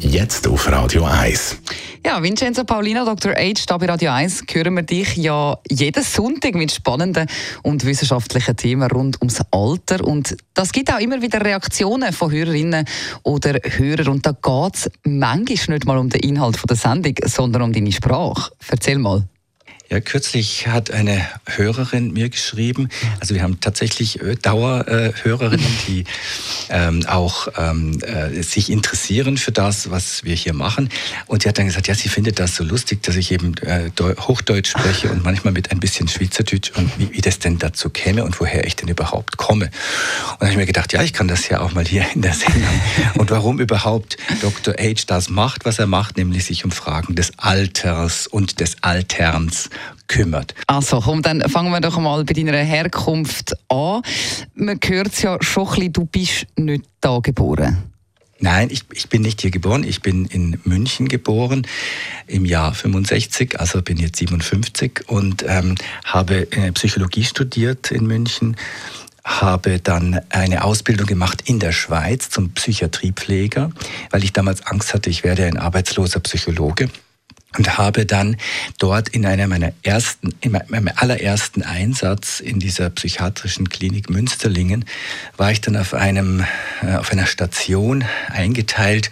Jetzt auf Radio 1. Ja, Vincenzo Paulino, Dr. H, da bei Radio 1 hören wir dich ja jeden Sonntag mit spannenden und wissenschaftlichen Themen rund ums Alter. Und das gibt auch immer wieder Reaktionen von Hörerinnen oder Hörern. Und da geht es manchmal nicht mal um den Inhalt der Sendung, sondern um deine Sprache. Erzähl mal. Ja, kürzlich hat eine Hörerin mir geschrieben, also wir haben tatsächlich äh, Dauerhörerinnen, die ähm, auch ähm, äh, sich interessieren für das, was wir hier machen. Und sie hat dann gesagt, ja, sie findet das so lustig, dass ich eben äh, Hochdeutsch spreche und manchmal mit ein bisschen Schweizerdeutsch und wie, wie das denn dazu käme und woher ich denn überhaupt komme. Und dann habe ich mir gedacht, ja, ich kann das ja auch mal hier in der Sendung. Und warum überhaupt Dr. H das macht, was er macht, nämlich sich um Fragen des Alters und des Alterns kümmert. Also komm, dann fangen wir doch mal bei deiner Herkunft an. Man hört es ja schon ein bisschen, du bist nicht da geboren. Nein, ich, ich bin nicht hier geboren. Ich bin in München geboren im Jahr 65, also bin jetzt 57 und ähm, habe äh, Psychologie studiert in München habe dann eine Ausbildung gemacht in der Schweiz zum Psychiatriepfleger, weil ich damals Angst hatte, ich werde ein arbeitsloser Psychologe und habe dann dort in einem meiner ersten, in meinem allerersten Einsatz in dieser psychiatrischen Klinik Münsterlingen war ich dann auf einem, äh, auf einer Station eingeteilt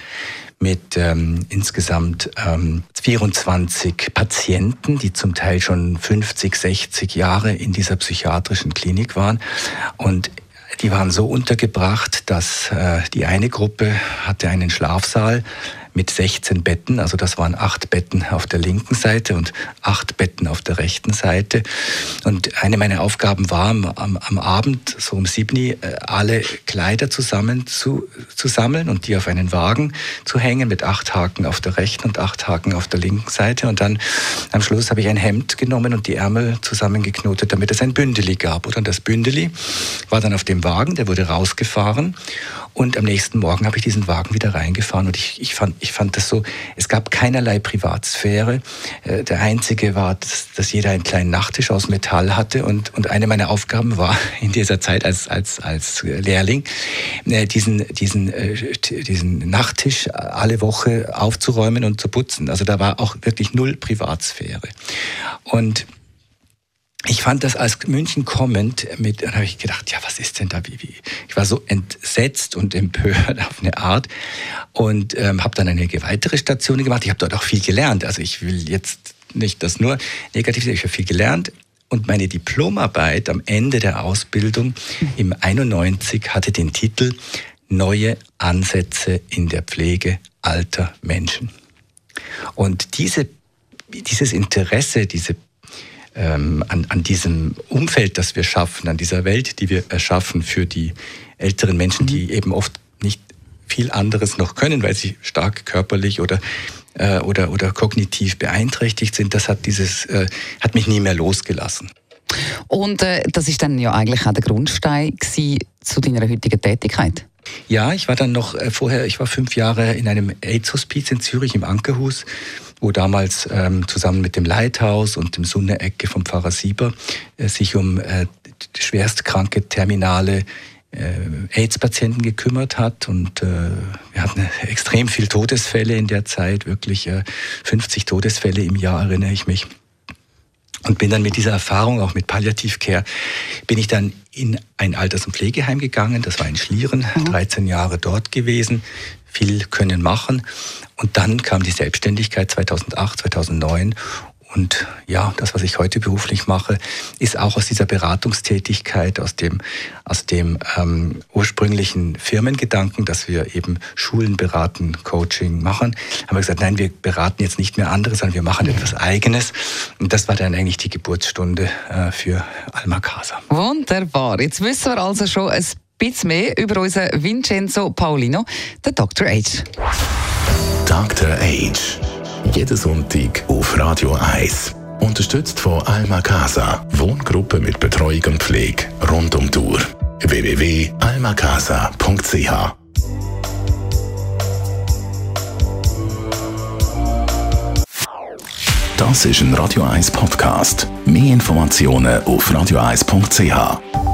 mit ähm, insgesamt ähm, 24 Patienten, die zum Teil schon 50, 60 Jahre in dieser psychiatrischen Klinik waren. Und die waren so untergebracht, dass äh, die eine Gruppe hatte einen Schlafsaal mit 16 Betten. Also das waren acht Betten auf der linken Seite und acht Betten auf der rechten Seite. Und eine meiner Aufgaben war am, am Abend, so um sieben, äh, alle Kleider zusammen zu, zu sammeln und die auf einen Wagen zu hängen mit acht Haken auf der rechten und acht Haken auf der linken Seite. Und dann am Schluss habe ich ein Hemd genommen und die Ärmel zusammengeknotet, damit es ein Bündeli gab. Und das Bündeli war dann auf dem Wagen, der wurde rausgefahren. Und am nächsten Morgen habe ich diesen Wagen wieder reingefahren und ich, ich, fand, ich fand das so, es gab keinerlei Privatsphäre. Äh, der einzige war, dass, dass jeder einen kleinen Nachttisch aus Metall hatte und, und eine meiner Aufgaben war in dieser Zeit als, als, als Lehrling, äh, diesen, diesen, äh, diesen Nachttisch alle Woche aufzuräumen und zu putzen. Also da war auch wirklich null Privatsphäre. Und ich fand das als München kommend mit, dann habe ich gedacht, ja, was ist denn da, wie, wie? Ich war so entsetzt und empört auf eine Art und ähm, habe dann eine weitere Station gemacht. Ich habe dort auch viel gelernt. Also ich will jetzt nicht das nur negativ sehen, ich habe viel gelernt. Und meine Diplomarbeit am Ende der Ausbildung im 91 hatte den Titel Neue Ansätze in der Pflege alter Menschen. Und diese, dieses Interesse, diese ähm, an, an diesem Umfeld, das wir schaffen, an dieser Welt, die wir erschaffen für die älteren Menschen, die mhm. eben oft nicht viel anderes noch können, weil sie stark körperlich oder äh, oder oder kognitiv beeinträchtigt sind. Das hat dieses äh, hat mich nie mehr losgelassen. Und äh, das ist dann ja eigentlich auch der Grundstein zu deiner heutigen Tätigkeit. Ja, ich war dann noch äh, vorher, ich war fünf Jahre in einem AIDS-Hospiz in Zürich im Ankerhus wo damals ähm, zusammen mit dem Leithaus und dem Sunne-Ecke vom Pfarrer Sieber äh, sich um äh, schwerstkranke terminale äh, AIDS-Patienten gekümmert hat und äh, wir hatten extrem viel Todesfälle in der Zeit, wirklich äh, 50 Todesfälle im Jahr erinnere ich mich. Und bin dann mit dieser Erfahrung, auch mit Palliativcare, bin ich dann in ein Alters- und Pflegeheim gegangen. Das war in Schlieren, mhm. 13 Jahre dort gewesen, viel können machen. Und dann kam die Selbstständigkeit 2008, 2009 und ja, das, was ich heute beruflich mache, ist auch aus dieser Beratungstätigkeit, aus dem, aus dem ähm, ursprünglichen Firmengedanken, dass wir eben Schulen beraten, Coaching machen, haben wir gesagt, nein, wir beraten jetzt nicht mehr andere, sondern wir machen etwas Eigenes. Und das war dann eigentlich die Geburtsstunde äh, für Alma Casa. Wunderbar. Jetzt wissen wir also schon ein bisschen mehr über unseren Vincenzo Paulino, der Dr. H. Dr. Age. Jeden Sonntag auf Radio 1. Unterstützt von Alma Casa. Wohngruppe mit Betreuung und Pflege rund um Uhr. www.almacasa.ch Das ist ein Radio 1 Podcast. Mehr Informationen auf radio1.ch.